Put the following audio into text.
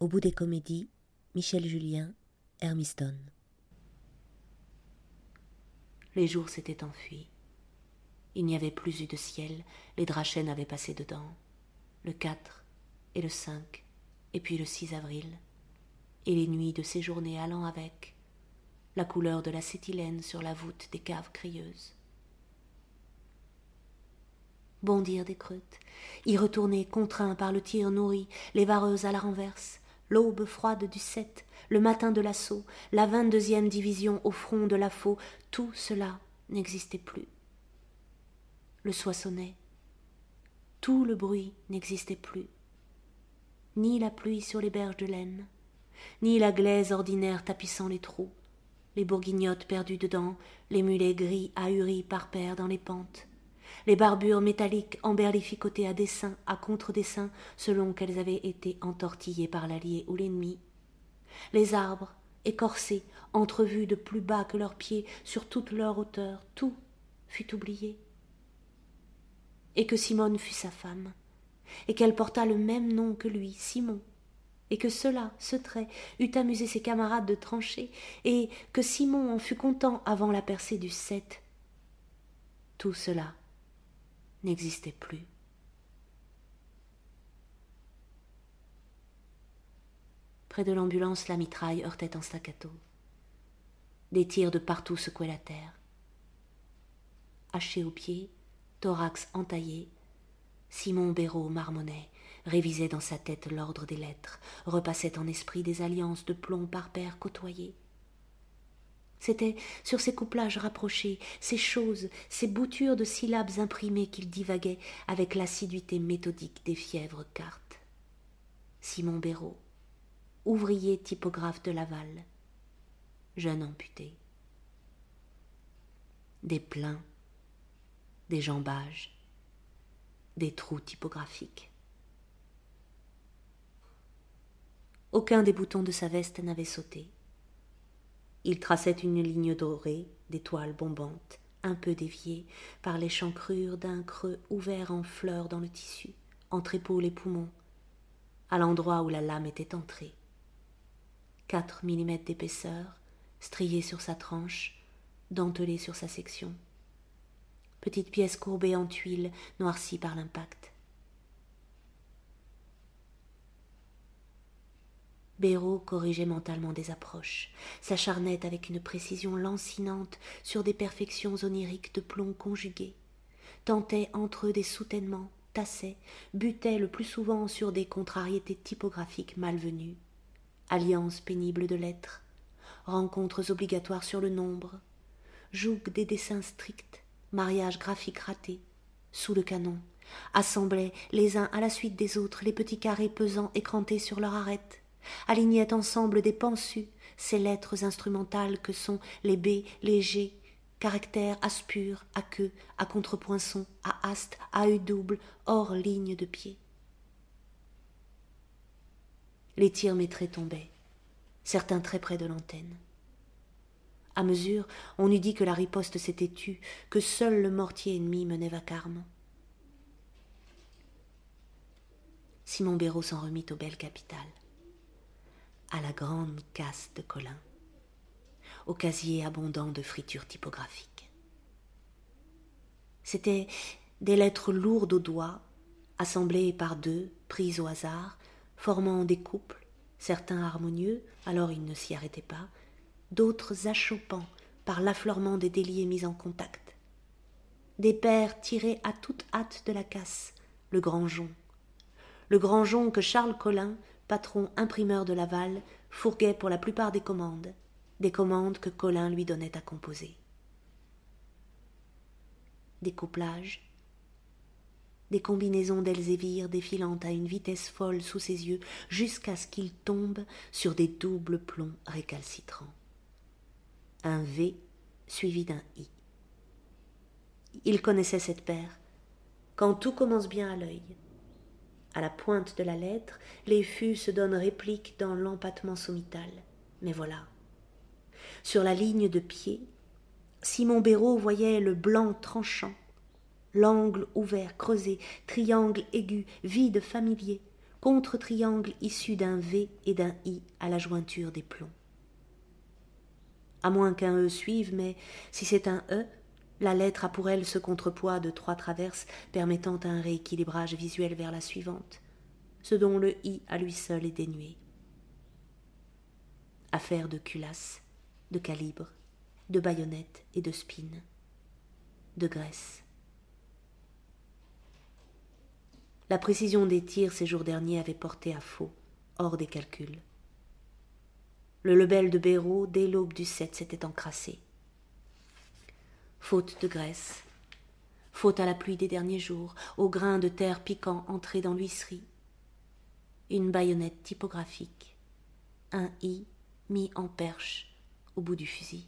Au bout des comédies, Michel Julien, Hermiston. Les jours s'étaient enfuis. Il n'y avait plus eu de ciel, les drachènes avaient passé dedans. Le 4 et le 5, et puis le 6 avril, et les nuits de ces journées allant avec, la couleur de l'acétylène sur la voûte des caves crieuses. Bondir des creutes, y retourner contraint par le tir nourri, les vareuses à la renverse, l'aube froide du 7, le matin de l'assaut, la vingt-deuxième division au front de la faux, tout cela n'existait plus. Le soissonnait. Tout le bruit n'existait plus. Ni la pluie sur les berges de laine, ni la glaise ordinaire tapissant les trous, les bourguignottes perdues dedans, les mulets gris ahuris par paires dans les pentes, les barbures métalliques emberlificotées à dessin, à contre-dessin, selon qu'elles avaient été entortillées par l'allié ou l'ennemi, les arbres, écorcés, entrevus de plus bas que leurs pieds, sur toute leur hauteur, tout fut oublié. Et que Simone fut sa femme, et qu'elle portât le même nom que lui, Simon, et que cela, ce trait, eût amusé ses camarades de tranchée, et que Simon en fut content avant la percée du sept. Tout cela n'existait plus. Près de l'ambulance, la mitraille heurtait en staccato. Des tirs de partout secouaient la terre. Haché aux pieds, thorax entaillé, Simon Béraud marmonnait, révisait dans sa tête l'ordre des lettres, repassait en esprit des alliances de plomb par paire côtoyées. C'était sur ces couplages rapprochés, ces choses, ces boutures de syllabes imprimées qu'il divaguait avec l'assiduité méthodique des fièvres cartes. Simon Béraud, ouvrier typographe de Laval, jeune amputé. Des pleins, des jambages, des trous typographiques. Aucun des boutons de sa veste n'avait sauté. Il traçait une ligne dorée d'étoiles bombantes, un peu déviée par les d'un creux ouvert en fleurs dans le tissu, entre épaules et poumons, à l'endroit où la lame était entrée. 4 mm d'épaisseur, strié sur sa tranche, dentelé sur sa section. Petite pièce courbée en tuile, noircie par l'impact. Béraud corrigeait mentalement des approches, s'acharnait avec une précision lancinante sur des perfections oniriques de plomb conjuguées, tentait entre eux des soutènements, tassait, butait le plus souvent sur des contrariétés typographiques malvenues, alliances pénibles de lettres, rencontres obligatoires sur le nombre, joug des dessins stricts, mariage graphique raté, sous le canon, assemblaient les uns à la suite des autres les petits carrés pesants écrantés sur leur arête, alignaient ensemble des pensus, ces lettres instrumentales que sont les B, les G, caractères aspures, à queue, à contrepoinçon, à haste, à œil double, hors ligne de pied. Les tirs métrés tombaient, certains très près de l'antenne. À mesure, on eût dit que la riposte s'était tue, que seul le mortier ennemi menait vacarme. Simon Béraud s'en remit aux belles capitales, à la grande casse de Colin, au casier abondant de fritures typographiques. C'étaient des lettres lourdes aux doigts, assemblées par deux, prises au hasard, formant des couples, certains harmonieux, alors ils ne s'y arrêtaient pas, d'autres achoppants par l'affleurement des déliés mis en contact. Des pères tirés à toute hâte de la casse, le grand jonc. Le grand jonc que Charles Collin, patron imprimeur de Laval, fourguait pour la plupart des commandes, des commandes que Collin lui donnait à composer. Découplage, des combinaisons d'Elzévir défilant à une vitesse folle sous ses yeux jusqu'à ce qu'il tombe sur des doubles plombs récalcitrants. Un V suivi d'un I. Il connaissait cette paire. Quand tout commence bien à l'œil. À la pointe de la lettre, les fûts se donnent réplique dans l'empattement sommital. Mais voilà. Sur la ligne de pied, Simon Béraud voyait le blanc tranchant l'angle ouvert, creusé, triangle aigu, vide, familier, contre-triangle issu d'un V et d'un I à la jointure des plombs. À moins qu'un E suive, mais si c'est un E, la lettre a pour elle ce contrepoids de trois traverses permettant un rééquilibrage visuel vers la suivante, ce dont le I à lui seul est dénué. Affaire de culasse, de calibre, de baïonnette et de spine, de graisse. La précision des tirs ces jours derniers avait porté à faux, hors des calculs. Le lebel de Béraud, dès l'aube du 7, s'était encrassé. Faute de graisse, faute à la pluie des derniers jours, au grain de terre piquant entré dans l'huisserie. Une baïonnette typographique, un i mis en perche au bout du fusil.